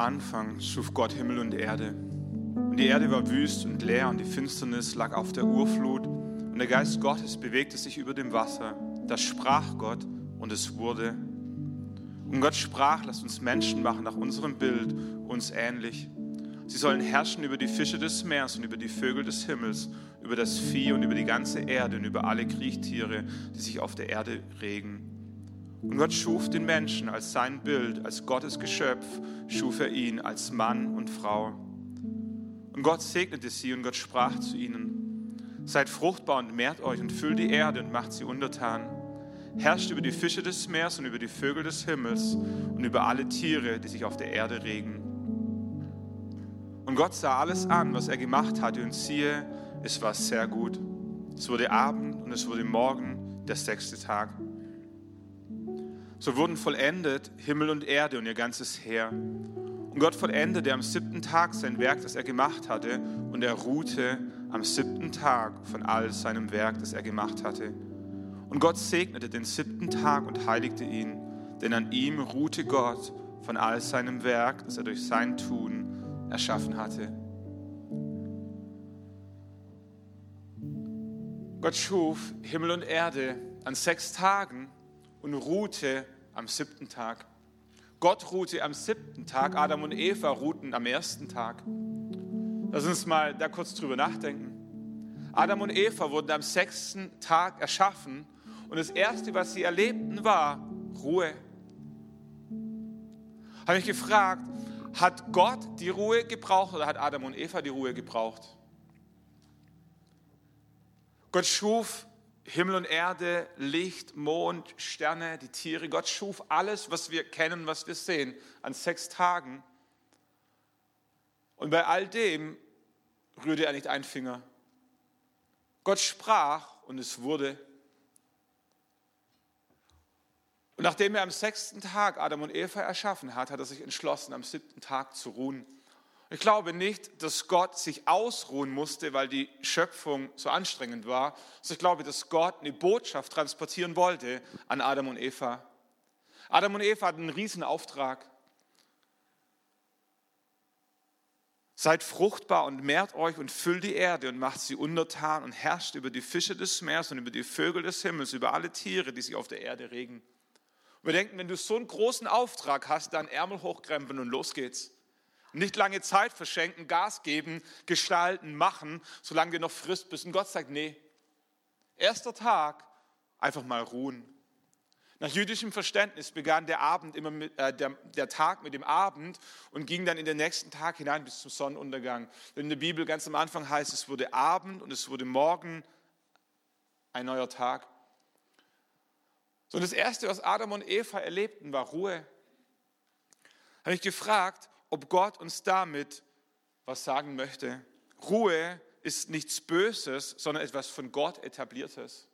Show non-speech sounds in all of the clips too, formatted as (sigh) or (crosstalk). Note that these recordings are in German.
Anfang schuf Gott Himmel und Erde. Und die Erde war wüst und leer und die Finsternis lag auf der Urflut. Und der Geist Gottes bewegte sich über dem Wasser. Das sprach Gott und es wurde. Und Gott sprach, lasst uns Menschen machen nach unserem Bild, uns ähnlich. Sie sollen herrschen über die Fische des Meeres und über die Vögel des Himmels, über das Vieh und über die ganze Erde und über alle Kriechtiere, die sich auf der Erde regen. Und Gott schuf den Menschen als sein Bild, als Gottes Geschöpf, schuf er ihn als Mann und Frau. Und Gott segnete sie und Gott sprach zu ihnen, seid fruchtbar und mehrt euch und füllt die Erde und macht sie untertan. Herrscht über die Fische des Meeres und über die Vögel des Himmels und über alle Tiere, die sich auf der Erde regen. Und Gott sah alles an, was er gemacht hatte, und siehe, es war sehr gut. Es wurde Abend und es wurde Morgen, der sechste Tag. So wurden vollendet Himmel und Erde und ihr ganzes Heer. Und Gott vollendete am siebten Tag sein Werk, das er gemacht hatte, und er ruhte am siebten Tag von all seinem Werk, das er gemacht hatte. Und Gott segnete den siebten Tag und heiligte ihn, denn an ihm ruhte Gott von all seinem Werk, das er durch sein Tun erschaffen hatte. Gott schuf Himmel und Erde an sechs Tagen und ruhte am siebten Tag. Gott ruhte am siebten Tag, Adam und Eva ruhten am ersten Tag. Lass uns mal da kurz drüber nachdenken. Adam und Eva wurden am sechsten Tag erschaffen und das Erste, was sie erlebten, war Ruhe. Habe ich gefragt, hat Gott die Ruhe gebraucht oder hat Adam und Eva die Ruhe gebraucht? Gott schuf Himmel und Erde, Licht, Mond, Sterne, die Tiere. Gott schuf alles, was wir kennen, was wir sehen, an sechs Tagen. Und bei all dem rührte er nicht einen Finger. Gott sprach und es wurde. Und nachdem er am sechsten Tag Adam und Eva erschaffen hat, hat er sich entschlossen, am siebten Tag zu ruhen. Ich glaube nicht, dass Gott sich ausruhen musste, weil die Schöpfung so anstrengend war. Also ich glaube, dass Gott eine Botschaft transportieren wollte an Adam und Eva. Adam und Eva hatten einen riesen Auftrag. Seid fruchtbar und mehrt euch und füllt die Erde und macht sie untertan und herrscht über die Fische des Meeres und über die Vögel des Himmels, über alle Tiere, die sich auf der Erde regen. Wir denken, wenn du so einen großen Auftrag hast, dann Ärmel hochkrempeln und los geht's. Nicht lange Zeit verschenken, Gas geben, gestalten, machen, solange wir noch Frist bist. Und Gott sagt, nee, erster Tag, einfach mal ruhen. Nach jüdischem Verständnis begann der, Abend immer mit, äh, der, der, Tag mit dem Abend und ging dann in den nächsten Tag hinein bis zum Sonnenuntergang. Denn in der Bibel ganz am Anfang heißt es, wurde Abend und es wurde Morgen ein neuer Tag. So, das Erste, was Adam und Eva erlebten, war Ruhe. Habe ich gefragt, ob Gott uns damit was sagen möchte. Ruhe ist nichts Böses, sondern etwas von Gott etabliertes.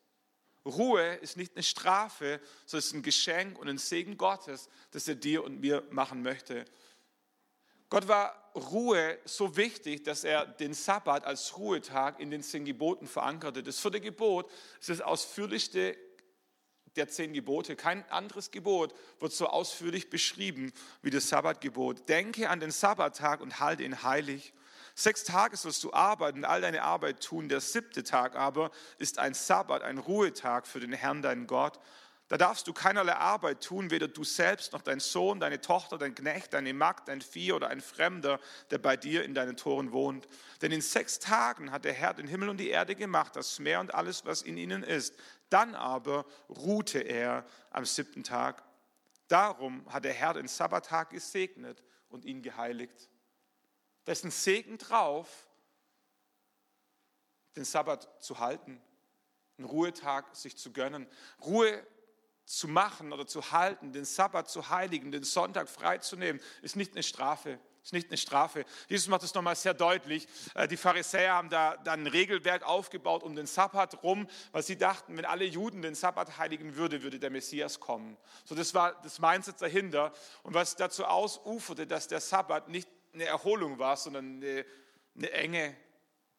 Ruhe ist nicht eine Strafe, sondern es ist ein Geschenk und ein Segen Gottes, das er dir und mir machen möchte. Gott war Ruhe so wichtig, dass er den Sabbat als Ruhetag in den zehn Geboten verankerte. Das vierte Gebot ist das ausführlichste der zehn Gebote. Kein anderes Gebot wird so ausführlich beschrieben wie das Sabbatgebot. Denke an den Sabbattag und halte ihn heilig. Sechs Tage sollst du arbeiten und all deine Arbeit tun. Der siebte Tag aber ist ein Sabbat, ein Ruhetag für den Herrn, deinen Gott. Da darfst du keinerlei Arbeit tun, weder du selbst noch dein Sohn, deine Tochter, dein Knecht, deine Magd, dein Vieh oder ein Fremder, der bei dir in deinen Toren wohnt. Denn in sechs Tagen hat der Herr den Himmel und die Erde gemacht, das Meer und alles, was in ihnen ist. Dann aber ruhte er am siebten Tag. Darum hat der Herr den Sabbattag gesegnet und ihn geheiligt. Ein Segen drauf, den Sabbat zu halten, einen Ruhetag sich zu gönnen. Ruhe zu machen oder zu halten, den Sabbat zu heiligen, den Sonntag freizunehmen, ist nicht eine Strafe. Ist nicht eine Strafe. Jesus macht es nochmal sehr deutlich. Äh, die Pharisäer haben da dann ein Regelwerk aufgebaut um den Sabbat rum, weil sie dachten, wenn alle Juden den Sabbat heiligen würden, würde der Messias kommen. So, das war das Mindset dahinter. Und was dazu ausuferte, dass der Sabbat nicht eine Erholung war, sondern eine, eine enge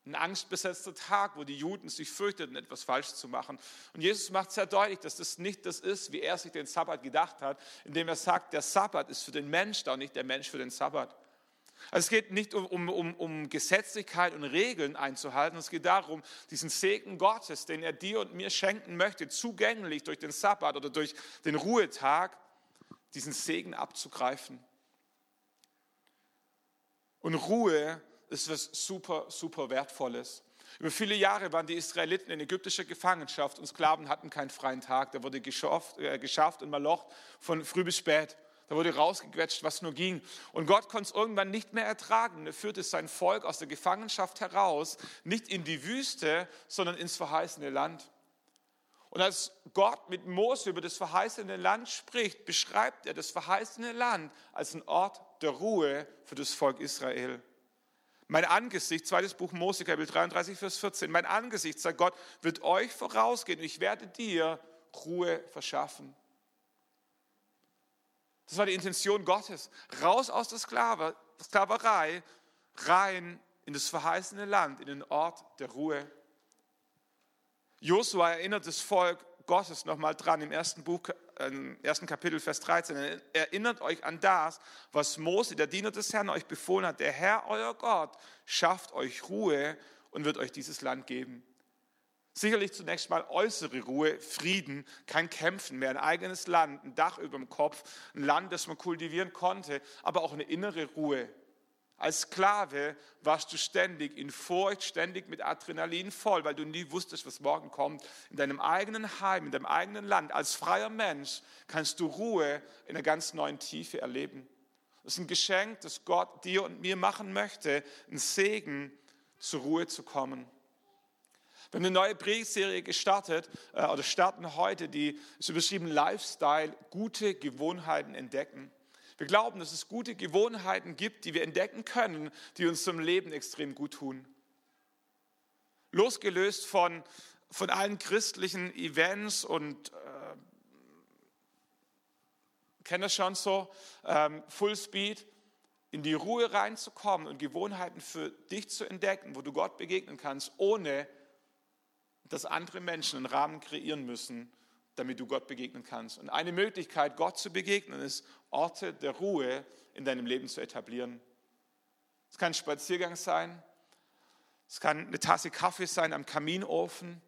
ein angstbesetzter Tag, wo die Juden sich fürchteten, etwas falsch zu machen. Und Jesus macht sehr deutlich, dass das nicht das ist, wie er sich den Sabbat gedacht hat, indem er sagt, der Sabbat ist für den Mensch da, nicht der Mensch für den Sabbat. Also es geht nicht um, um, um, um Gesetzlichkeit und Regeln einzuhalten, es geht darum, diesen Segen Gottes, den er dir und mir schenken möchte, zugänglich durch den Sabbat oder durch den Ruhetag, diesen Segen abzugreifen. Und Ruhe ist was super, super Wertvolles. Über viele Jahre waren die Israeliten in ägyptischer Gefangenschaft und Sklaven hatten keinen freien Tag. Da wurde geschafft, äh, geschafft und malocht von früh bis spät. Da wurde rausgequetscht, was nur ging. Und Gott konnte es irgendwann nicht mehr ertragen. Er führte sein Volk aus der Gefangenschaft heraus, nicht in die Wüste, sondern ins verheißene Land. Und als Gott mit Mose über das verheißene Land spricht, beschreibt er das verheißene Land als einen Ort der Ruhe für das Volk Israel. Mein Angesicht, zweites Buch Mose, Kapitel 33, Vers 14, mein Angesicht, sagt Gott, wird euch vorausgehen und ich werde dir Ruhe verschaffen. Das war die Intention Gottes. Raus aus der Sklave, Sklaverei, rein in das verheißene Land, in den Ort der Ruhe. Josua erinnert das Volk Gottes nochmal dran im ersten Buch, im ersten Kapitel, Vers 13. Erinnert euch an das, was Mose, der Diener des Herrn, euch befohlen hat. Der Herr, euer Gott, schafft euch Ruhe und wird euch dieses Land geben. Sicherlich zunächst mal äußere Ruhe, Frieden, kein Kämpfen mehr, ein eigenes Land, ein Dach über dem Kopf, ein Land, das man kultivieren konnte, aber auch eine innere Ruhe. Als Sklave warst du ständig in Furcht, ständig mit Adrenalin voll, weil du nie wusstest, was morgen kommt. In deinem eigenen Heim, in deinem eigenen Land, als freier Mensch kannst du Ruhe in einer ganz neuen Tiefe erleben. Das ist ein Geschenk, das Gott dir und mir machen möchte, ein Segen, zur Ruhe zu kommen. Wir haben eine neue Briefserie gestartet äh, oder starten heute, die ist überschrieben Lifestyle, gute Gewohnheiten entdecken. Wir glauben, dass es gute Gewohnheiten gibt, die wir entdecken können, die uns zum Leben extrem gut tun. Losgelöst von, von allen christlichen Events und äh, kennt das schon so, ähm, Full Speed, in die Ruhe reinzukommen und Gewohnheiten für dich zu entdecken, wo du Gott begegnen kannst, ohne dass andere Menschen einen Rahmen kreieren müssen, damit du Gott begegnen kannst. Und eine Möglichkeit, Gott zu begegnen, ist, Orte der Ruhe in deinem Leben zu etablieren. Es kann ein Spaziergang sein, es kann eine Tasse Kaffee sein am Kaminofen,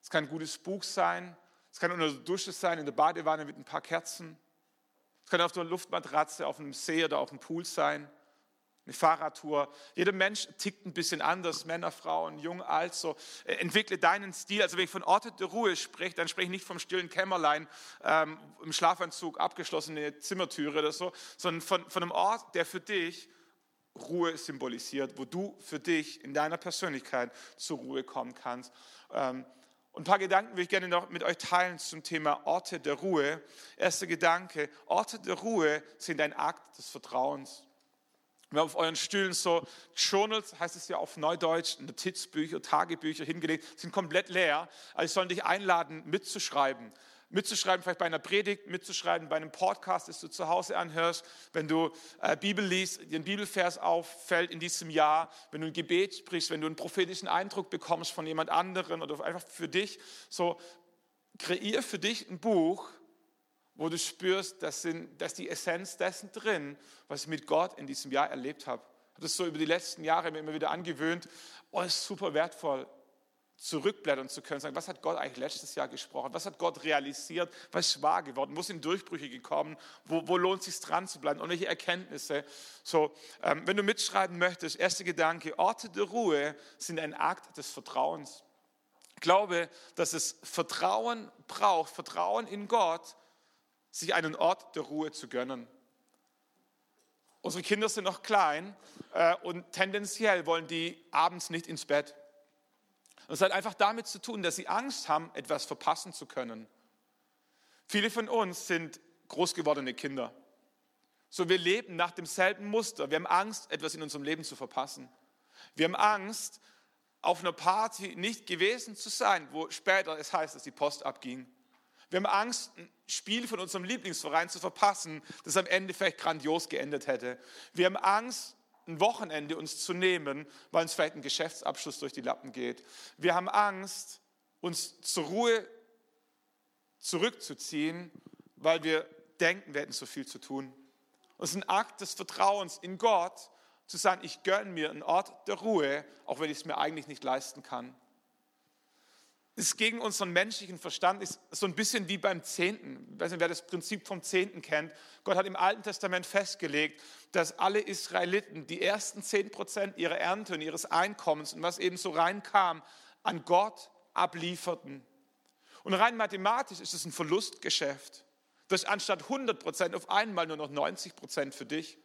es kann ein gutes Buch sein, es kann unter der Dusche sein, in der Badewanne mit ein paar Kerzen, es kann auf der Luftmatratze, auf einem See oder auf dem Pool sein eine Fahrradtour. Jeder Mensch tickt ein bisschen anders, Männer, Frauen, jung, alt, so. Äh, entwickle deinen Stil. Also wenn ich von Orte der Ruhe spreche, dann spreche ich nicht vom stillen Kämmerlein, ähm, im Schlafanzug, abgeschlossene Zimmertüre oder so, sondern von, von einem Ort, der für dich Ruhe symbolisiert, wo du für dich in deiner Persönlichkeit zur Ruhe kommen kannst. Ähm, und ein paar Gedanken will ich gerne noch mit euch teilen zum Thema Orte der Ruhe. Erster Gedanke, Orte der Ruhe sind ein Akt des Vertrauens. Wir auf euren Stühlen so Journals, heißt es ja auf Neudeutsch, Notizbücher, Tagebücher hingelegt, sind komplett leer. Also ich soll dich einladen, mitzuschreiben. Mitzuschreiben, vielleicht bei einer Predigt, mitzuschreiben bei einem Podcast, das du zu Hause anhörst, wenn du äh, Bibel liest, dir ein Bibelvers auffällt in diesem Jahr, wenn du ein Gebet sprichst, wenn du einen prophetischen Eindruck bekommst von jemand anderen oder einfach für dich. So, kreier für dich ein Buch, wo du spürst, dass, sind, dass die Essenz dessen drin, was ich mit Gott in diesem Jahr erlebt habe. Ich habe das so über die letzten Jahre mir immer wieder angewöhnt. Oh, ist super wertvoll, zurückblättern zu können, sagen, was hat Gott eigentlich letztes Jahr gesprochen? Was hat Gott realisiert? Was ist wahr geworden? Wo sind Durchbrüche gekommen? Wo, wo lohnt es sich dran zu bleiben? Und welche Erkenntnisse? So, ähm, wenn du mitschreiben möchtest, erster Gedanke, Orte der Ruhe sind ein Akt des Vertrauens. Ich glaube, dass es Vertrauen braucht, Vertrauen in Gott, sich einen Ort der Ruhe zu gönnen. Unsere Kinder sind noch klein äh, und tendenziell wollen die abends nicht ins Bett. Und es hat einfach damit zu tun, dass sie Angst haben, etwas verpassen zu können. Viele von uns sind großgewordene Kinder. So, wir leben nach demselben Muster. Wir haben Angst, etwas in unserem Leben zu verpassen. Wir haben Angst, auf einer Party nicht gewesen zu sein, wo später es heißt, dass die Post abging. Wir haben Angst, Spiel von unserem Lieblingsverein zu verpassen, das am Ende vielleicht grandios geendet hätte. Wir haben Angst, ein Wochenende uns zu nehmen, weil uns vielleicht ein Geschäftsabschluss durch die Lappen geht. Wir haben Angst, uns zur Ruhe zurückzuziehen, weil wir denken, wir hätten so viel zu tun. Und es ist ein Akt des Vertrauens in Gott, zu sagen, ich gönne mir einen Ort der Ruhe, auch wenn ich es mir eigentlich nicht leisten kann. Ist gegen unseren menschlichen Verstand, ist so ein bisschen wie beim Zehnten. Ich weiß nicht, wer das Prinzip vom Zehnten kennt. Gott hat im Alten Testament festgelegt, dass alle Israeliten die ersten zehn Prozent ihrer Ernte und ihres Einkommens und was eben so reinkam, an Gott ablieferten. Und rein mathematisch ist es ein Verlustgeschäft. Das ist anstatt 100 Prozent auf einmal nur noch 90 Prozent für dich.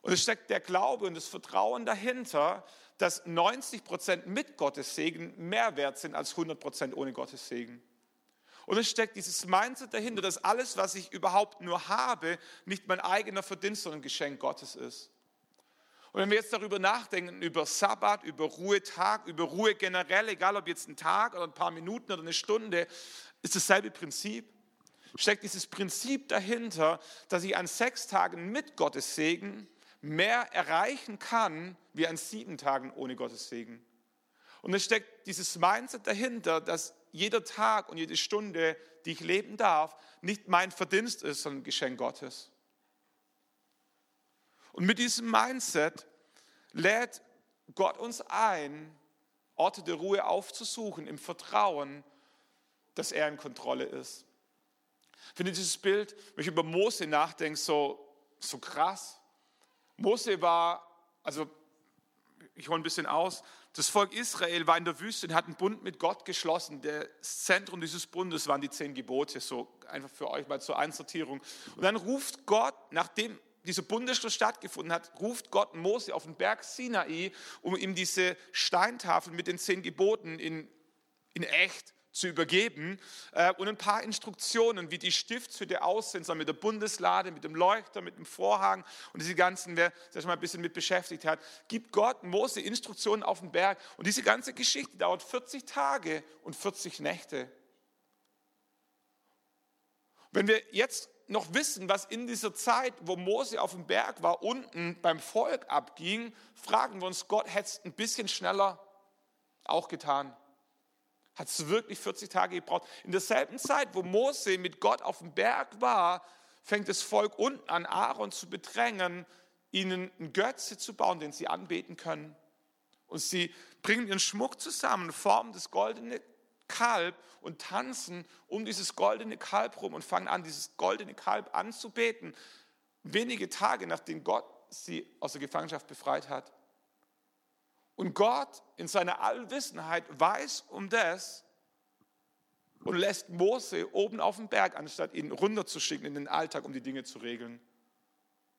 Und es steckt der Glaube und das Vertrauen dahinter, dass 90 Prozent mit Gottes Segen mehr wert sind als 100 Prozent ohne Gottes Segen. Und es steckt dieses Mindset dahinter, dass alles, was ich überhaupt nur habe, nicht mein eigener Verdienst, sondern ein Geschenk Gottes ist. Und wenn wir jetzt darüber nachdenken, über Sabbat, über Ruhetag, über Ruhe generell, egal ob jetzt ein Tag oder ein paar Minuten oder eine Stunde, ist dasselbe Prinzip. Steckt dieses Prinzip dahinter, dass ich an sechs Tagen mit Gottes Segen mehr erreichen kann, wie an sieben Tagen ohne Gottes Segen. Und es steckt dieses Mindset dahinter, dass jeder Tag und jede Stunde, die ich leben darf, nicht mein Verdienst ist, sondern Geschenk Gottes. Und mit diesem Mindset lädt Gott uns ein, Orte der Ruhe aufzusuchen, im Vertrauen, dass er in Kontrolle ist. Ich finde dieses Bild, wenn ich über Mose nachdenke, so, so krass. Mose war, also ich hole ein bisschen aus, das Volk Israel war in der Wüste und hat einen Bund mit Gott geschlossen. Das Zentrum dieses Bundes waren die zehn Gebote, so einfach für euch mal zur Einsortierung. Und dann ruft Gott, nachdem dieser Bundesschluss stattgefunden hat, ruft Gott Mose auf den Berg Sinai, um ihm diese Steintafel mit den zehn Geboten in, in echt zu übergeben äh, und ein paar Instruktionen, wie die Stiftshütte aussehen soll, mit der Bundeslade, mit dem Leuchter, mit dem Vorhang und diese ganzen, wer sich mal ein bisschen mit beschäftigt hat, gibt Gott Mose Instruktionen auf den Berg. Und diese ganze Geschichte dauert 40 Tage und 40 Nächte. Wenn wir jetzt noch wissen, was in dieser Zeit, wo Mose auf dem Berg war, unten beim Volk abging, fragen wir uns, Gott hätte es ein bisschen schneller auch getan. Hat es wirklich 40 Tage gebraucht? In derselben Zeit, wo Mose mit Gott auf dem Berg war, fängt das Volk unten an, Aaron zu bedrängen, ihnen einen Götze zu bauen, den sie anbeten können. Und sie bringen ihren Schmuck zusammen, formen das goldene Kalb und tanzen um dieses goldene Kalb rum und fangen an, dieses goldene Kalb anzubeten. Wenige Tage nachdem Gott sie aus der Gefangenschaft befreit hat. Und Gott in seiner Allwissenheit weiß um das und lässt Mose oben auf dem Berg, anstatt ihn runterzuschicken in den Alltag, um die Dinge zu regeln.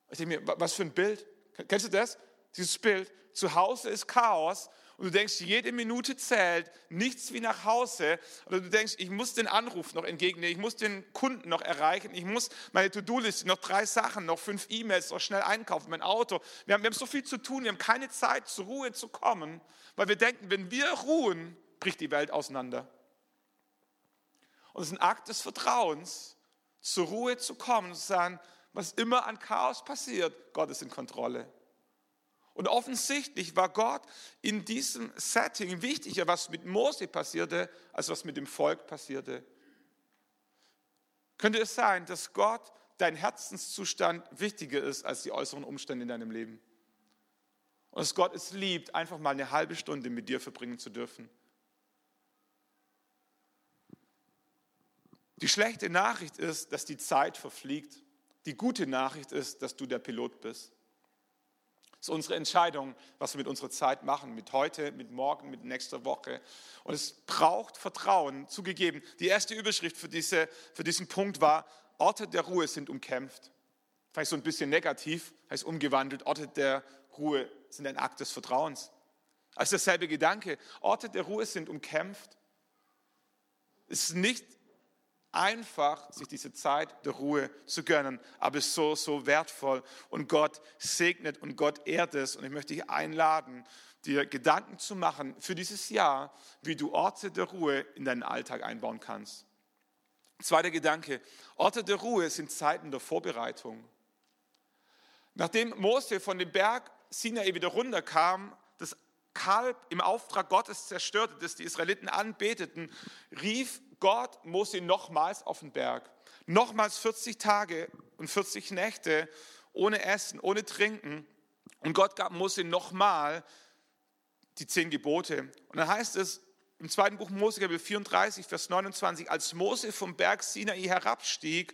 Ich denke mir, was für ein Bild. Kennst du das? Dieses Bild. Zu Hause ist Chaos und du denkst, jede Minute zählt, nichts wie nach Hause. Oder du denkst, ich muss den Anruf noch entgegennehmen, ich muss den Kunden noch erreichen, ich muss meine To-Do-Liste, noch drei Sachen, noch fünf E-Mails, noch schnell einkaufen, mein Auto. Wir haben, wir haben so viel zu tun, wir haben keine Zeit, zur Ruhe zu kommen, weil wir denken, wenn wir ruhen, bricht die Welt auseinander. Und es ist ein Akt des Vertrauens, zur Ruhe zu kommen und zu sagen, was immer an Chaos passiert, Gott ist in Kontrolle. Und offensichtlich war Gott in diesem Setting wichtiger, was mit Mose passierte, als was mit dem Volk passierte. Könnte es sein, dass Gott dein Herzenszustand wichtiger ist als die äußeren Umstände in deinem Leben? Und dass Gott es liebt, einfach mal eine halbe Stunde mit dir verbringen zu dürfen. Die schlechte Nachricht ist, dass die Zeit verfliegt. Die gute Nachricht ist, dass du der Pilot bist. Das ist unsere Entscheidung, was wir mit unserer Zeit machen, mit heute, mit morgen, mit nächster Woche. Und es braucht Vertrauen, zugegeben. Die erste Überschrift für, diese, für diesen Punkt war, Orte der Ruhe sind umkämpft. Vielleicht so ein bisschen negativ, heißt umgewandelt, Orte der Ruhe sind ein Akt des Vertrauens. Also derselbe Gedanke, Orte der Ruhe sind umkämpft. Es ist nicht einfach, sich diese Zeit der Ruhe zu gönnen, aber so, so wertvoll und Gott segnet und Gott ehrt es und ich möchte dich einladen, dir Gedanken zu machen für dieses Jahr, wie du Orte der Ruhe in deinen Alltag einbauen kannst. Zweiter Gedanke, Orte der Ruhe sind Zeiten der Vorbereitung. Nachdem Mose von dem Berg Sinai wieder runterkam, das Kalb im Auftrag Gottes zerstörte, das die Israeliten anbeteten, rief Gott Mose nochmals auf den Berg. Nochmals 40 Tage und 40 Nächte ohne Essen, ohne Trinken. Und Gott gab Mose nochmal die zehn Gebote. Und dann heißt es im zweiten Buch Mose, Kapitel 34, Vers 29, als Mose vom Berg Sinai herabstieg,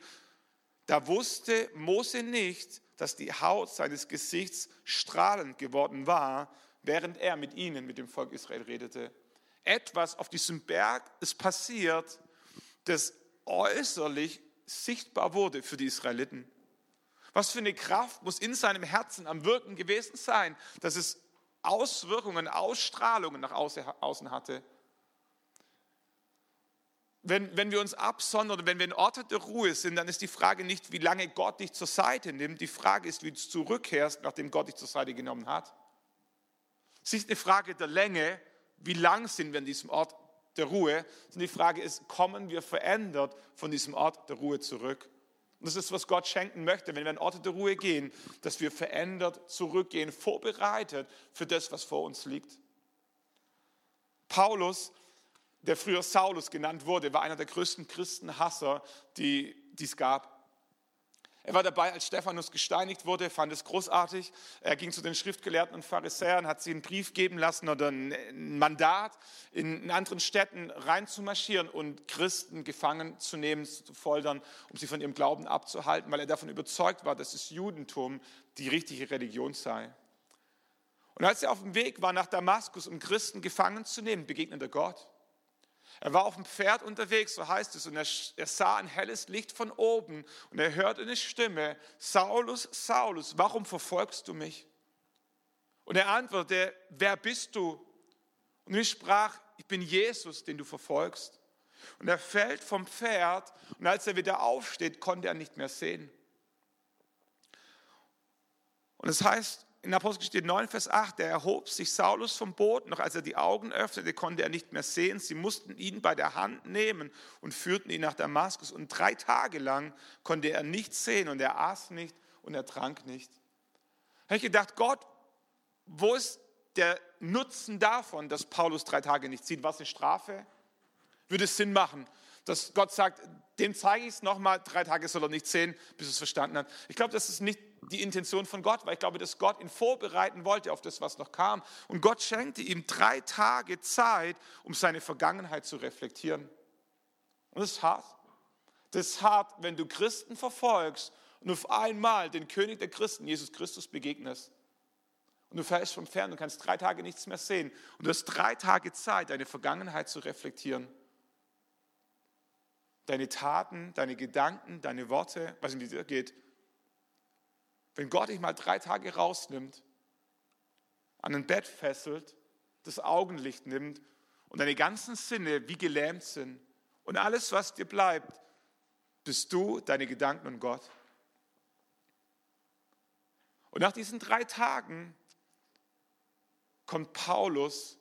da wusste Mose nicht, dass die Haut seines Gesichts strahlend geworden war, während er mit ihnen, mit dem Volk Israel redete. Etwas auf diesem Berg ist passiert, das äußerlich sichtbar wurde für die Israeliten. Was für eine Kraft muss in seinem Herzen am Wirken gewesen sein, dass es Auswirkungen, Ausstrahlungen nach außen hatte. Wenn, wenn wir uns absondern, wenn wir in Orte der Ruhe sind, dann ist die Frage nicht, wie lange Gott dich zur Seite nimmt. Die Frage ist, wie du zurückkehrst, nachdem Gott dich zur Seite genommen hat. Es ist eine Frage der Länge, wie lang sind wir in diesem Ort der Ruhe. Und die Frage ist, kommen wir verändert von diesem Ort der Ruhe zurück? Und das ist, was Gott schenken möchte, wenn wir in Orte der Ruhe gehen, dass wir verändert zurückgehen, vorbereitet für das, was vor uns liegt. Paulus, der früher Saulus genannt wurde, war einer der größten Christenhasser, die es gab. Er war dabei, als Stephanus gesteinigt wurde, fand es großartig. Er ging zu den Schriftgelehrten und Pharisäern, hat sie einen Brief geben lassen oder ein Mandat, in anderen Städten reinzumarschieren und Christen gefangen zu nehmen, zu foltern, um sie von ihrem Glauben abzuhalten, weil er davon überzeugt war, dass das Judentum die richtige Religion sei. Und als er auf dem Weg war nach Damaskus, um Christen gefangen zu nehmen, begegnet er Gott. Er war auf dem Pferd unterwegs, so heißt es, und er, er, sah ein helles Licht von oben und er hörte eine Stimme, Saulus, Saulus, warum verfolgst du mich? Und er antwortete, wer bist du? Und ich sprach, ich bin Jesus, den du verfolgst. Und er fällt vom Pferd und als er wieder aufsteht, konnte er nicht mehr sehen. Und es heißt, in Apostelgeschichte 9, Vers 8, der erhob sich Saulus vom Boot, noch als er die Augen öffnete, konnte er nicht mehr sehen. Sie mussten ihn bei der Hand nehmen und führten ihn nach Damaskus. Und drei Tage lang konnte er nichts sehen und er aß nicht und er trank nicht. Da habe ich gedacht, Gott, wo ist der Nutzen davon, dass Paulus drei Tage nicht sieht? Was eine Strafe? Würde es Sinn machen, dass Gott sagt, dem zeige ich es nochmal, drei Tage soll er nicht sehen, bis er es verstanden hat. Ich glaube, das ist nicht die Intention von Gott, weil ich glaube, dass Gott ihn vorbereiten wollte auf das, was noch kam. Und Gott schenkte ihm drei Tage Zeit, um seine Vergangenheit zu reflektieren. Und das ist hart. Das ist hart, wenn du Christen verfolgst und auf einmal den König der Christen, Jesus Christus, begegnest. Und du fällst vom Fern und kannst drei Tage nichts mehr sehen. Und du hast drei Tage Zeit, deine Vergangenheit zu reflektieren. Deine Taten, deine Gedanken, deine Worte, was in dir geht, wenn Gott dich mal drei Tage rausnimmt, an ein Bett fesselt, das Augenlicht nimmt und deine ganzen Sinne wie gelähmt sind und alles, was dir bleibt, bist du, deine Gedanken und Gott. Und nach diesen drei Tagen kommt Paulus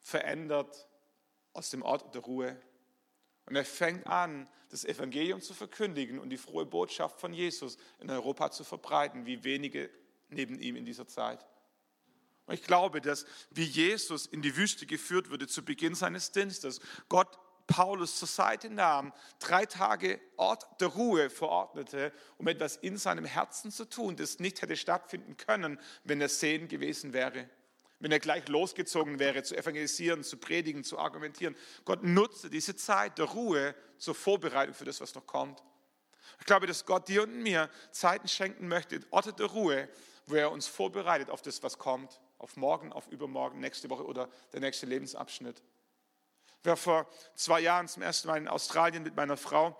verändert aus dem Ort der Ruhe und er fängt an, das Evangelium zu verkündigen und die frohe Botschaft von Jesus in Europa zu verbreiten, wie wenige neben ihm in dieser Zeit. Und ich glaube, dass wie Jesus in die Wüste geführt wurde zu Beginn seines Dienstes, Gott Paulus zur Seite nahm, drei Tage Ort der Ruhe verordnete, um etwas in seinem Herzen zu tun, das nicht hätte stattfinden können, wenn er sehen gewesen wäre wenn er gleich losgezogen wäre, zu evangelisieren, zu predigen, zu argumentieren. Gott nutze diese Zeit der Ruhe zur Vorbereitung für das, was noch kommt. Ich glaube, dass Gott dir und mir Zeiten schenken möchte, Orte der Ruhe, wo er uns vorbereitet auf das, was kommt, auf morgen, auf übermorgen, nächste Woche oder der nächste Lebensabschnitt. Ich war vor zwei Jahren zum ersten Mal in Australien mit meiner Frau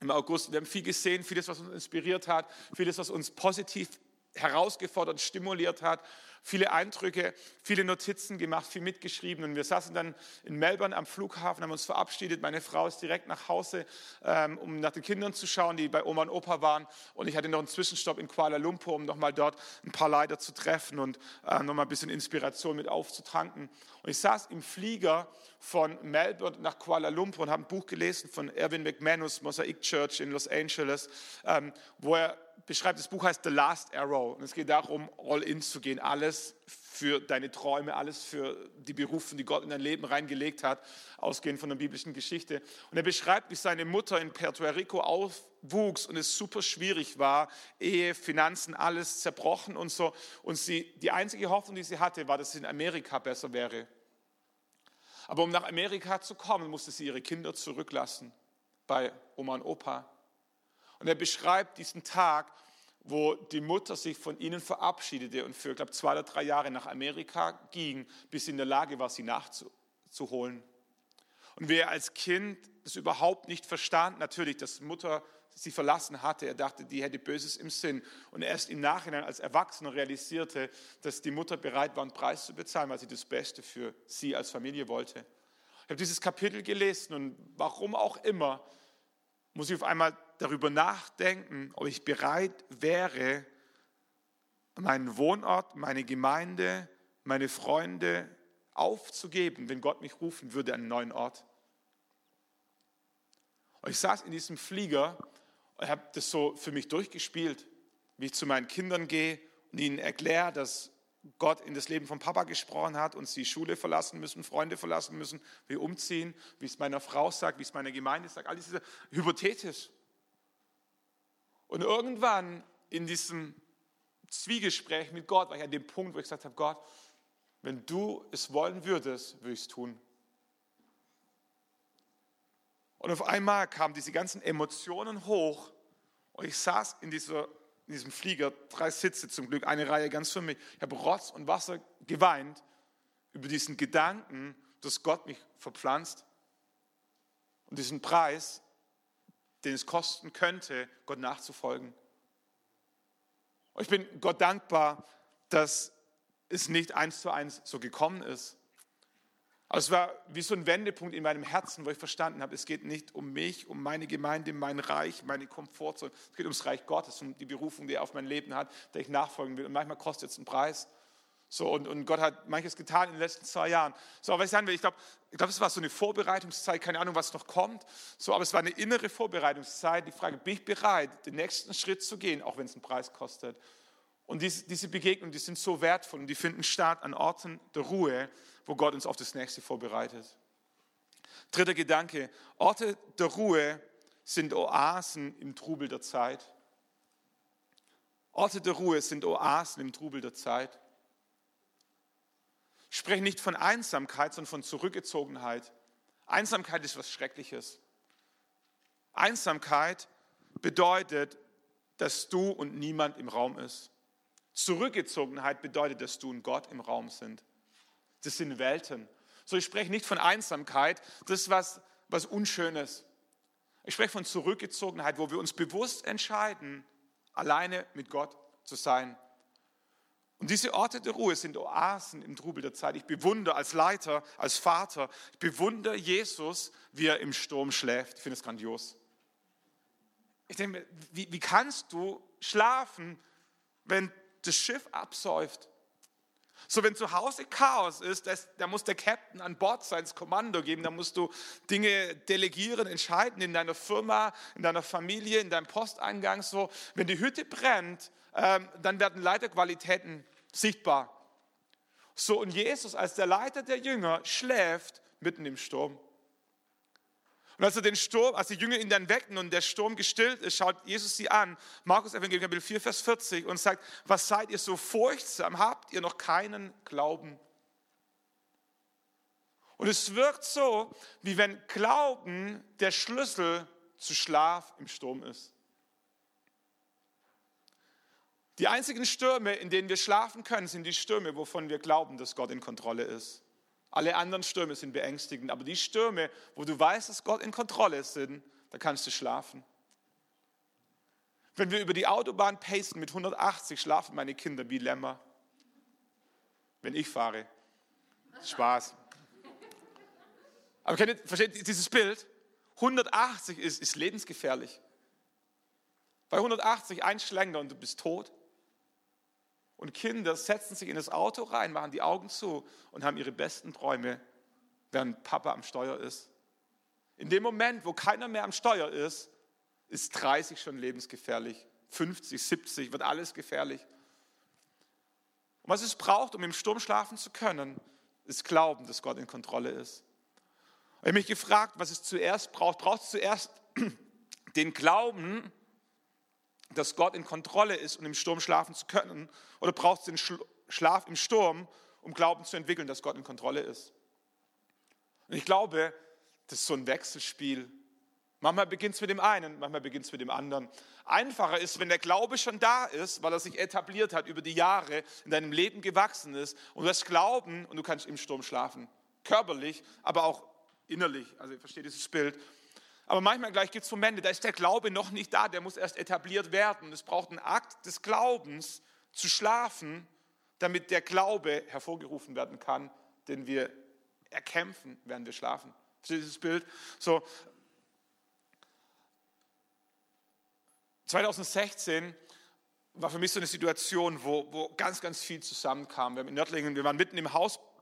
im August. Wir haben viel gesehen, vieles, was uns inspiriert hat, vieles, was uns positiv herausgefordert, stimuliert hat. viele Eindrücke, viele Notizen gemacht, viel mitgeschrieben. Und wir saßen dann in Melbourne am Flughafen, haben uns verabschiedet. Meine Frau ist direkt nach Hause, ähm, um nach den Kindern zu schauen, die bei Oma und Opa waren. Und ich hatte noch einen Zwischenstopp in Kuala Lumpur, um nochmal dort ein paar Leiter zu treffen und äh, nochmal ein bisschen Inspiration mit aufzutanken. Und ich saß im Flieger von Melbourne nach Kuala Lumpur und habe ein Buch gelesen von Erwin McManus, Mosaic Church in Los Angeles, ähm, wo er beschreibt, das Buch heißt The Last Arrow. Und es geht darum, all in zu gehen, alles für deine Träume, alles für die Berufe, die Gott in dein Leben reingelegt hat, ausgehend von der biblischen Geschichte. Und er beschreibt, wie seine Mutter in Puerto Rico aufwuchs und es super schwierig war, Ehe, Finanzen, alles zerbrochen und so. Und sie, die einzige Hoffnung, die sie hatte, war, dass es in Amerika besser wäre. Aber um nach Amerika zu kommen, musste sie ihre Kinder zurücklassen bei Oma und Opa. Und er beschreibt diesen Tag, wo die Mutter sich von ihnen verabschiedete und für, glaube zwei oder drei Jahre nach Amerika ging, bis sie in der Lage war, sie nachzuholen. Und wer als Kind das überhaupt nicht verstand, natürlich, dass Mutter sie verlassen hatte, er dachte, die hätte Böses im Sinn. Und erst im Nachhinein als Erwachsener realisierte, dass die Mutter bereit war, einen Preis zu bezahlen, weil sie das Beste für sie als Familie wollte. Ich habe dieses Kapitel gelesen und warum auch immer, muss ich auf einmal darüber nachdenken, ob ich bereit wäre, meinen Wohnort, meine Gemeinde, meine Freunde aufzugeben, wenn Gott mich rufen würde an einen neuen Ort. Und ich saß in diesem Flieger und habe das so für mich durchgespielt, wie ich zu meinen Kindern gehe und ihnen erkläre, dass Gott in das Leben von Papa gesprochen hat und sie Schule verlassen müssen, Freunde verlassen müssen, wir umziehen, wie es meiner Frau sagt, wie es meiner Gemeinde sagt, all diese hypothetisch. Und irgendwann in diesem Zwiegespräch mit Gott war ich an dem Punkt, wo ich gesagt habe, Gott, wenn du es wollen würdest, würde ich es tun. Und auf einmal kamen diese ganzen Emotionen hoch und ich saß in dieser in diesem Flieger, drei Sitze zum Glück, eine Reihe ganz für mich. Ich habe Rotz und Wasser geweint über diesen Gedanken, dass Gott mich verpflanzt und diesen Preis, den es kosten könnte, Gott nachzufolgen. Und ich bin Gott dankbar, dass es nicht eins zu eins so gekommen ist. Aber es war wie so ein Wendepunkt in meinem Herzen, wo ich verstanden habe, es geht nicht um mich, um meine Gemeinde, mein Reich, meine Komfortzone. Es geht ums Reich Gottes, um die Berufung, die er auf mein Leben hat, der ich nachfolgen will. Und manchmal kostet es einen Preis. So, und, und Gott hat manches getan in den letzten zwei Jahren. So, aber ich sagen will, ich glaube, ich glaube, es war so eine Vorbereitungszeit, keine Ahnung, was noch kommt. So, aber es war eine innere Vorbereitungszeit. Die Frage, bin ich bereit, den nächsten Schritt zu gehen, auch wenn es einen Preis kostet? Und diese, diese Begegnungen, die sind so wertvoll und die finden statt an Orten der Ruhe, wo Gott uns auf das nächste vorbereitet. Dritter Gedanke, Orte der Ruhe sind Oasen im Trubel der Zeit. Orte der Ruhe sind Oasen im Trubel der Zeit. Ich spreche nicht von Einsamkeit, sondern von Zurückgezogenheit. Einsamkeit ist was Schreckliches. Einsamkeit bedeutet, dass du und niemand im Raum ist. Zurückgezogenheit bedeutet, dass du und Gott im Raum sind. Das sind Welten. So, ich spreche nicht von Einsamkeit, das ist was, was Unschönes. Ich spreche von Zurückgezogenheit, wo wir uns bewusst entscheiden, alleine mit Gott zu sein. Und diese Orte der Ruhe sind Oasen im Trubel der Zeit. Ich bewundere als Leiter, als Vater, ich bewundere Jesus, wie er im Sturm schläft. Ich finde es grandios. Ich denke, wie, wie kannst du schlafen, wenn das Schiff absäuft? So, wenn zu Hause Chaos ist, das, da muss der Captain an Bord sein, das Kommando geben, da musst du Dinge delegieren, entscheiden in deiner Firma, in deiner Familie, in deinem Posteingang. So, wenn die Hütte brennt, dann werden Leiterqualitäten sichtbar. So, und Jesus als der Leiter der Jünger schläft mitten im Sturm. Und als, er den Sturm, als die Jünger ihn dann wecken und der Sturm gestillt ist, schaut Jesus sie an, Markus Evangelium Kapitel 4, Vers 40 und sagt, was seid ihr so furchtsam, habt ihr noch keinen Glauben? Und es wirkt so, wie wenn Glauben der Schlüssel zu Schlaf im Sturm ist. Die einzigen Stürme, in denen wir schlafen können, sind die Stürme, wovon wir glauben, dass Gott in Kontrolle ist. Alle anderen Stürme sind beängstigend, aber die Stürme, wo du weißt, dass Gott in Kontrolle ist, da kannst du schlafen. Wenn wir über die Autobahn pacen mit 180, schlafen meine Kinder wie Lämmer. wenn ich fahre. Spaß. Aber kennt ihr, versteht ihr dieses Bild? 180 ist, ist lebensgefährlich. Bei 180 ein Schlenker und du bist tot. Und Kinder setzen sich in das Auto rein, machen die Augen zu und haben ihre besten Träume, während Papa am Steuer ist. In dem Moment, wo keiner mehr am Steuer ist, ist 30 schon lebensgefährlich. 50, 70 wird alles gefährlich. Und was es braucht, um im Sturm schlafen zu können, ist Glauben, dass Gott in Kontrolle ist. Ich habe mich gefragt, was es zuerst braucht. Braucht es zuerst (clears throat) den Glauben, dass Gott in Kontrolle ist und im Sturm schlafen zu können? Oder braucht es den Schlaf im Sturm, um Glauben zu entwickeln, dass Gott in Kontrolle ist? Und ich glaube, das ist so ein Wechselspiel. Manchmal beginnt es mit dem einen, manchmal beginnt es mit dem anderen. Einfacher ist, wenn der Glaube schon da ist, weil er sich etabliert hat, über die Jahre in deinem Leben gewachsen ist und du hast Glauben und du kannst im Sturm schlafen. Körperlich, aber auch innerlich. Also ihr versteht dieses Bild. Aber manchmal gleich gibt es Momente, da ist der Glaube noch nicht da, der muss erst etabliert werden. Es braucht einen Akt des Glaubens zu schlafen, damit der Glaube hervorgerufen werden kann, den wir erkämpfen, während wir schlafen. Versteht dieses Bild? So, 2016 war für mich so eine Situation, wo, wo ganz, ganz viel zusammenkam. Wir, haben in Nördlingen, wir waren mitten im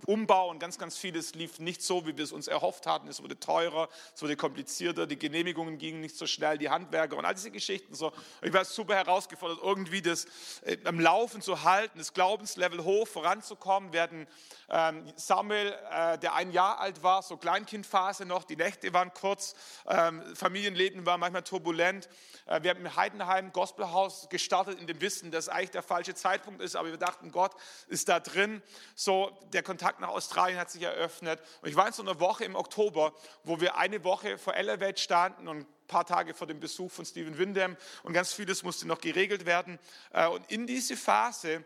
Hausumbau und ganz, ganz vieles lief nicht so, wie wir es uns erhofft hatten. Es wurde teurer, es wurde komplizierter, die Genehmigungen gingen nicht so schnell, die Handwerker und all diese Geschichten. So. ich war super herausgefordert, irgendwie das äh, am Laufen zu halten, das Glaubenslevel hoch voranzukommen. Wir hatten ähm, Samuel, äh, der ein Jahr alt war, so Kleinkindphase noch, die Nächte waren kurz, ähm, Familienleben war manchmal turbulent. Äh, wir haben im Heidenheim Gospelhaus gestartet in dem Wissen, dass eigentlich der falsche Zeitpunkt ist, aber wir dachten, Gott ist da drin. So, der Kontakt nach Australien hat sich eröffnet. Und ich war in so einer Woche im Oktober, wo wir eine Woche vor Elevate standen und ein paar Tage vor dem Besuch von Stephen Windham und ganz vieles musste noch geregelt werden. Äh, und in diese Phase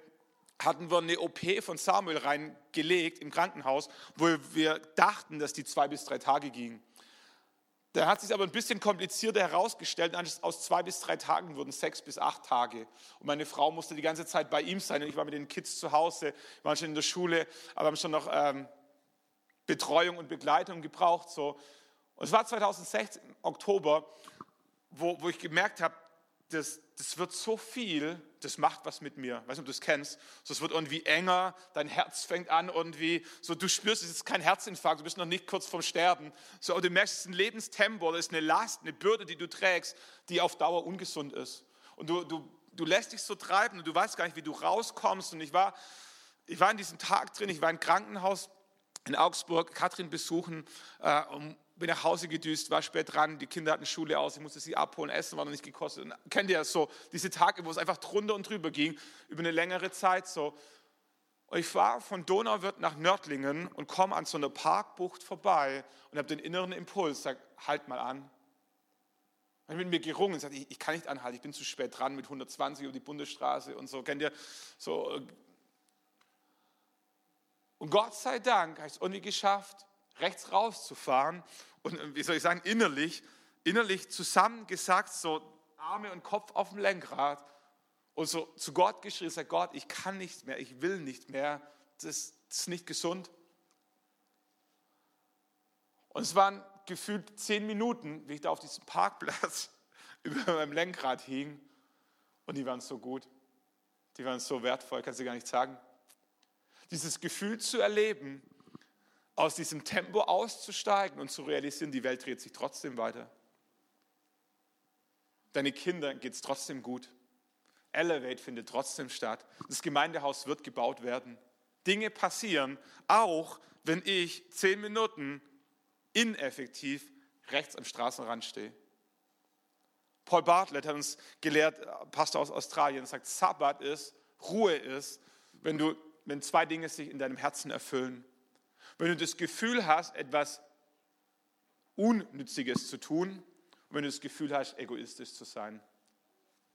hatten wir eine OP von Samuel reingelegt im Krankenhaus, wo wir dachten, dass die zwei bis drei Tage ging. Da hat sich aber ein bisschen komplizierter herausgestellt. Aus zwei bis drei Tagen wurden sechs bis acht Tage. Und meine Frau musste die ganze Zeit bei ihm sein. Und ich war mit den Kids zu Hause, wir waren schon in der Schule, aber haben schon noch ähm, Betreuung und Begleitung gebraucht. So. Und es war 2016, Oktober, wo, wo ich gemerkt habe, das, das wird so viel, das macht was mit mir. Ich weiß nicht, ob du es kennst. So, es wird irgendwie enger, dein Herz fängt an irgendwie, so du spürst, es ist kein Herzinfarkt, du bist noch nicht kurz vorm Sterben. So, aber du merkst, es ist ein Lebenstempo, das ist eine Last, eine Bürde, die du trägst, die auf Dauer ungesund ist. Und du, du, du lässt dich so treiben und du weißt gar nicht, wie du rauskommst. Und ich war, ich war in diesem Tag drin, ich war im Krankenhaus in Augsburg, Katrin besuchen, äh, um bin nach Hause gedüst, war spät dran, die Kinder hatten Schule aus, ich musste sie abholen, Essen war noch nicht gekostet. Und kennt ihr das so, diese Tage, wo es einfach drunter und drüber ging, über eine längere Zeit so. Und ich fahre von Donauwörth nach Nördlingen und komme an so einer Parkbucht vorbei und habe den inneren Impuls, sag, halt mal an. Ich mit mir gerungen und ich, ich, kann nicht anhalten, ich bin zu spät dran mit 120 über die Bundesstraße und so. Kennt ihr so? Äh, und Gott sei Dank habe ich es irgendwie geschafft, rechts rauszufahren und, äh, wie soll ich sagen, innerlich, innerlich zusammengesagt, so Arme und Kopf auf dem Lenkrad und so zu Gott geschrien, sagt Gott, ich kann nicht mehr, ich will nicht mehr, das, ist nicht gesund. Und es waren gefühlt zehn Minuten, wie ich da auf diesem Parkplatz (laughs) über meinem Lenkrad hing und die waren so gut, die waren so wertvoll, kannst du gar nicht sagen. Dieses Gefühl zu erleben, aus diesem Tempo auszusteigen und zu realisieren, die Welt dreht sich trotzdem weiter. Deine Kinder geht es trotzdem gut. Elevate findet trotzdem statt. Das Gemeindehaus wird gebaut werden. Dinge passieren, auch wenn ich zehn Minuten ineffektiv rechts am Straßenrand stehe. Paul Bartlett hat uns gelehrt, Pastor aus Australien, sagt, Sabbat ist, Ruhe ist, wenn, du, wenn zwei Dinge sich in deinem Herzen erfüllen. Wenn du das Gefühl hast, etwas Unnütziges zu tun, und wenn du das Gefühl hast, egoistisch zu sein,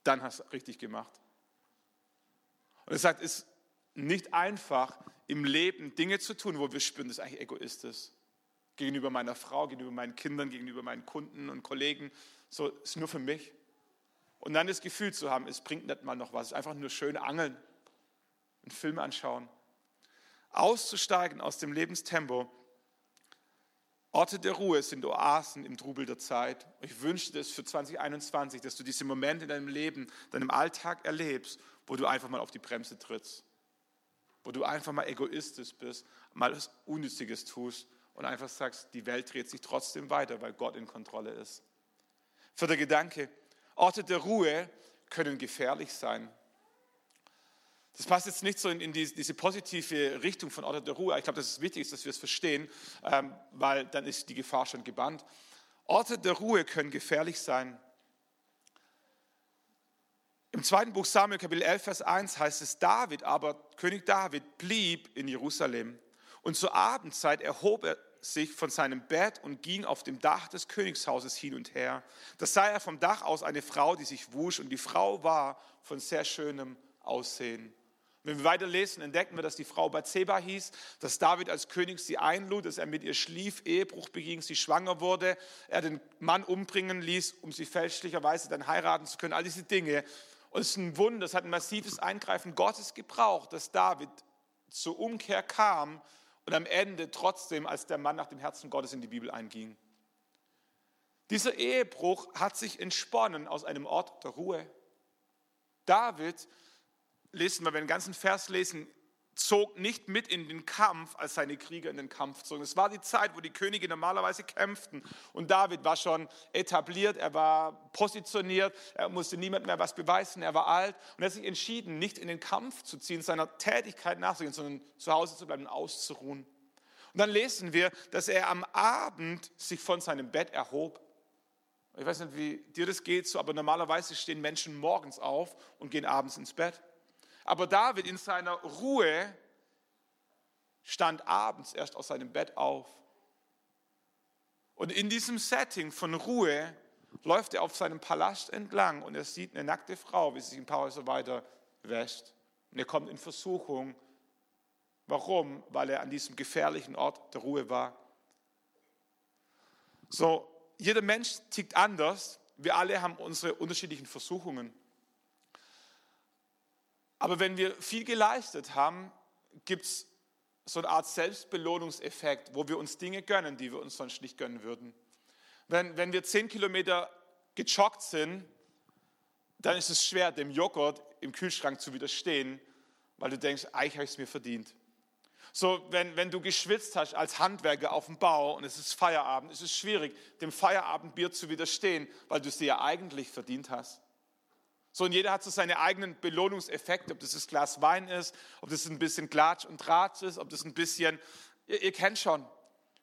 dann hast du richtig gemacht. Und er sagt, es ist nicht einfach im Leben Dinge zu tun, wo wir spüren, das ist eigentlich egoistisch. Gegenüber meiner Frau, gegenüber meinen Kindern, gegenüber meinen Kunden und Kollegen. So ist nur für mich. Und dann das Gefühl zu haben, es bringt nicht mal noch was. Es ist einfach nur schön angeln, einen Film anschauen. Auszusteigen aus dem Lebenstempo. Orte der Ruhe sind Oasen im Trubel der Zeit. Ich wünsche das für 2021, dass du diese Momente in deinem Leben, deinem Alltag erlebst, wo du einfach mal auf die Bremse trittst, wo du einfach mal egoistisch bist, mal was Unnütziges tust und einfach sagst, die Welt dreht sich trotzdem weiter, weil Gott in Kontrolle ist. Vierter Gedanke, Orte der Ruhe können gefährlich sein. Das passt jetzt nicht so in, in die, diese positive Richtung von Orte der Ruhe. Ich glaube, dass es wichtig ist, dass wir es verstehen, ähm, weil dann ist die Gefahr schon gebannt. Orte der Ruhe können gefährlich sein. Im zweiten Buch Samuel, Kapitel 11, Vers 1 heißt es, David aber, König David, blieb in Jerusalem. Und zur Abendzeit erhob er sich von seinem Bett und ging auf dem Dach des Königshauses hin und her. Da sah er vom Dach aus eine Frau, die sich wusch, und die Frau war von sehr schönem Aussehen. Wenn wir weiterlesen, entdecken wir, dass die Frau Bathseba hieß, dass David als König sie einlud, dass er mit ihr schlief, Ehebruch beging, sie schwanger wurde, er den Mann umbringen ließ, um sie fälschlicherweise dann heiraten zu können. All diese Dinge. Und es ist ein Wunder, es hat ein massives Eingreifen Gottes gebraucht, dass David zur Umkehr kam und am Ende trotzdem als der Mann nach dem Herzen Gottes in die Bibel einging. Dieser Ehebruch hat sich entsponnen aus einem Ort der Ruhe. David lesen wenn wir den ganzen Vers lesen, zog nicht mit in den Kampf, als seine Krieger in den Kampf zogen. Es war die Zeit, wo die Könige normalerweise kämpften. Und David war schon etabliert, er war positioniert, er musste niemand mehr was beweisen, er war alt. Und er hat sich entschieden, nicht in den Kampf zu ziehen, seiner Tätigkeit nachzugehen, sondern zu Hause zu bleiben, auszuruhen. Und dann lesen wir, dass er am Abend sich von seinem Bett erhob. Ich weiß nicht, wie dir das geht, so, aber normalerweise stehen Menschen morgens auf und gehen abends ins Bett. Aber David in seiner Ruhe stand abends erst aus seinem Bett auf. Und in diesem Setting von Ruhe läuft er auf seinem Palast entlang und er sieht eine nackte Frau, wie sie sich ein paar Häuser weiter wäscht. Und er kommt in Versuchung. Warum? Weil er an diesem gefährlichen Ort der Ruhe war. So, jeder Mensch tickt anders. Wir alle haben unsere unterschiedlichen Versuchungen. Aber wenn wir viel geleistet haben, gibt es so eine Art Selbstbelohnungseffekt, wo wir uns Dinge gönnen, die wir uns sonst nicht gönnen würden. Wenn, wenn wir zehn Kilometer gejoggt sind, dann ist es schwer, dem Joghurt im Kühlschrank zu widerstehen, weil du denkst, eigentlich habe ich es mir verdient. So, wenn, wenn du geschwitzt hast als Handwerker auf dem Bau und es ist Feierabend, ist es schwierig, dem Feierabendbier zu widerstehen, weil du es dir ja eigentlich verdient hast. So, und jeder hat so seine eigenen Belohnungseffekte, ob das das Glas Wein ist, ob das ein bisschen Klatsch und Tratsch ist, ob das ein bisschen, ihr, ihr kennt schon.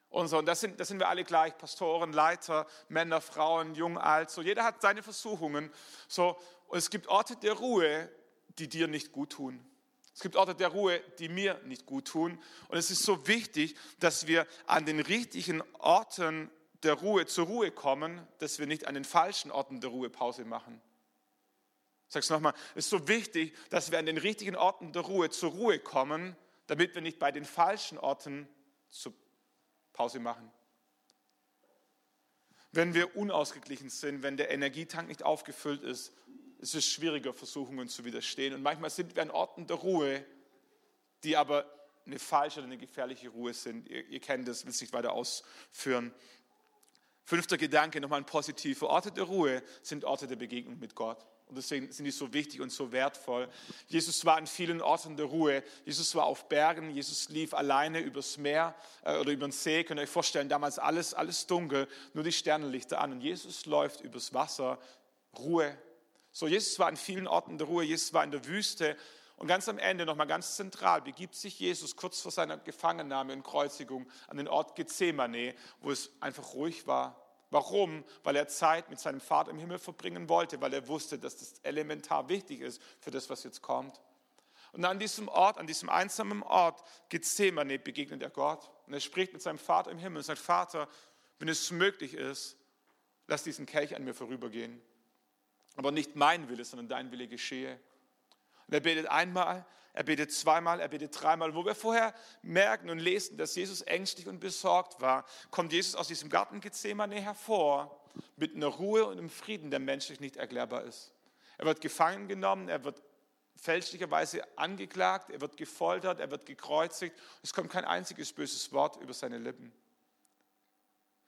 Und so, und das sind, das sind wir alle gleich, Pastoren, Leiter, Männer, Frauen, jung, alt, so, jeder hat seine Versuchungen. So, und es gibt Orte der Ruhe, die dir nicht gut tun. Es gibt Orte der Ruhe, die mir nicht gut tun. Und es ist so wichtig, dass wir an den richtigen Orten der Ruhe zur Ruhe kommen, dass wir nicht an den falschen Orten der Ruhe Pause machen. Es nochmal, es ist so wichtig, dass wir an den richtigen Orten der Ruhe zur Ruhe kommen, damit wir nicht bei den falschen Orten zur Pause machen. Wenn wir unausgeglichen sind, wenn der Energietank nicht aufgefüllt ist, ist es schwieriger, Versuchungen zu widerstehen. Und manchmal sind wir an Orten der Ruhe, die aber eine falsche oder eine gefährliche Ruhe sind. Ihr, ihr kennt das, will es nicht weiter ausführen. Fünfter Gedanke, nochmal ein positiver. Orte der Ruhe sind Orte der Begegnung mit Gott. Und deswegen sind die so wichtig und so wertvoll. Jesus war an vielen Orten der Ruhe. Jesus war auf Bergen. Jesus lief alleine übers Meer äh, oder über den See. Könnt ihr euch vorstellen, damals alles, alles dunkel, nur die Sternenlichter an. Und Jesus läuft übers Wasser. Ruhe. So, Jesus war an vielen Orten der Ruhe. Jesus war in der Wüste. Und ganz am Ende, nochmal ganz zentral, begibt sich Jesus kurz vor seiner Gefangennahme und Kreuzigung an den Ort Gethsemane, wo es einfach ruhig war, Warum? Weil er Zeit mit seinem Vater im Himmel verbringen wollte, weil er wusste, dass das elementar wichtig ist für das, was jetzt kommt. Und an diesem Ort, an diesem einsamen Ort, Gethsemane, begegnet er Gott. Und er spricht mit seinem Vater im Himmel und sagt, Vater, wenn es möglich ist, lass diesen Kelch an mir vorübergehen. Aber nicht mein Wille, sondern dein Wille geschehe. Und er betet einmal, er betet zweimal, er betet dreimal. Wo wir vorher merken und lesen, dass Jesus ängstlich und besorgt war, kommt Jesus aus diesem Garten Gethsemane hervor mit einer Ruhe und einem Frieden, der menschlich nicht erklärbar ist. Er wird gefangen genommen, er wird fälschlicherweise angeklagt, er wird gefoltert, er wird gekreuzigt. Es kommt kein einziges böses Wort über seine Lippen.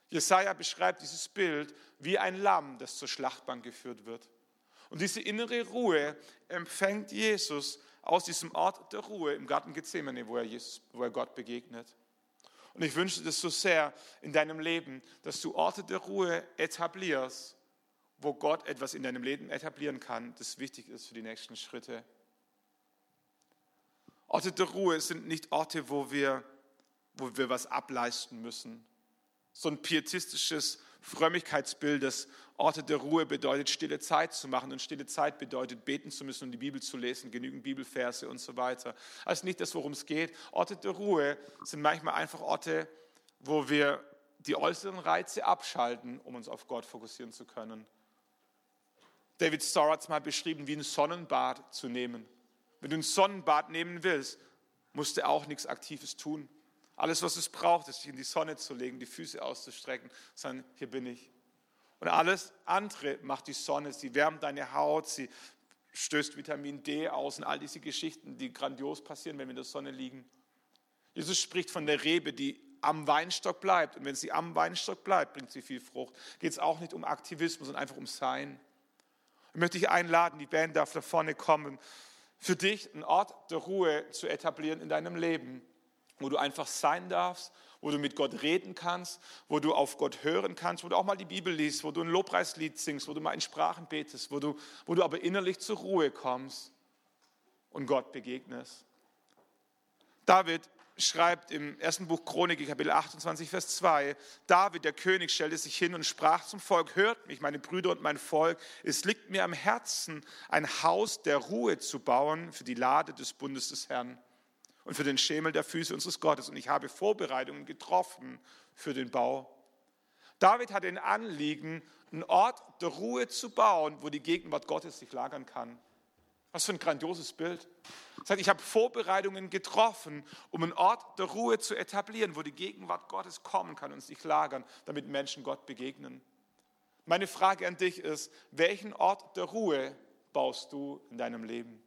Jesaja beschreibt dieses Bild wie ein Lamm, das zur Schlachtbank geführt wird. Und diese innere Ruhe empfängt Jesus aus diesem Ort der Ruhe im Garten Gethsemane, wo er, Jesus, wo er Gott begegnet. Und ich wünsche das so sehr in deinem Leben, dass du Orte der Ruhe etablierst, wo Gott etwas in deinem Leben etablieren kann, das wichtig ist für die nächsten Schritte. Orte der Ruhe sind nicht Orte, wo wir, wo wir was ableisten müssen. So ein pietistisches Frömmigkeitsbild, das Orte der Ruhe bedeutet, stille Zeit zu machen. Und stille Zeit bedeutet, beten zu müssen und die Bibel zu lesen, genügend Bibelverse und so weiter. Also nicht das, worum es geht. Orte der Ruhe sind manchmal einfach Orte, wo wir die äußeren Reize abschalten, um uns auf Gott fokussieren zu können. David Starr hat es mal beschrieben, wie ein Sonnenbad zu nehmen. Wenn du ein Sonnenbad nehmen willst, musst du auch nichts Aktives tun. Alles, was es braucht, ist, sich in die Sonne zu legen, die Füße auszustrecken, sagen, hier bin ich. Und alles andere macht die Sonne. Sie wärmt deine Haut, sie stößt Vitamin D aus und all diese Geschichten, die grandios passieren, wenn wir in der Sonne liegen. Jesus spricht von der Rebe, die am Weinstock bleibt. Und wenn sie am Weinstock bleibt, bringt sie viel Frucht. Geht es auch nicht um Aktivismus, sondern einfach um Sein. Ich möchte dich einladen, die Band darf da vorne kommen für dich einen Ort der Ruhe zu etablieren in deinem Leben, wo du einfach sein darfst, wo du mit Gott reden kannst, wo du auf Gott hören kannst, wo du auch mal die Bibel liest, wo du ein Lobpreislied singst, wo du mal in Sprachen betest, wo du, wo du aber innerlich zur Ruhe kommst und Gott begegnest. David schreibt im ersten Buch Chronik, Kapitel 28, Vers 2, David, der König, stellte sich hin und sprach zum Volk, hört mich, meine Brüder und mein Volk, es liegt mir am Herzen, ein Haus der Ruhe zu bauen für die Lade des Bundes des Herrn und für den Schemel der Füße unseres Gottes. Und ich habe Vorbereitungen getroffen für den Bau. David hatte ein Anliegen, einen Ort der Ruhe zu bauen, wo die Gegenwart Gottes sich lagern kann. Was für ein grandioses Bild. Das heißt, ich habe Vorbereitungen getroffen, um einen Ort der Ruhe zu etablieren, wo die Gegenwart Gottes kommen kann und sich lagern, damit Menschen Gott begegnen. Meine Frage an dich ist, welchen Ort der Ruhe baust du in deinem Leben?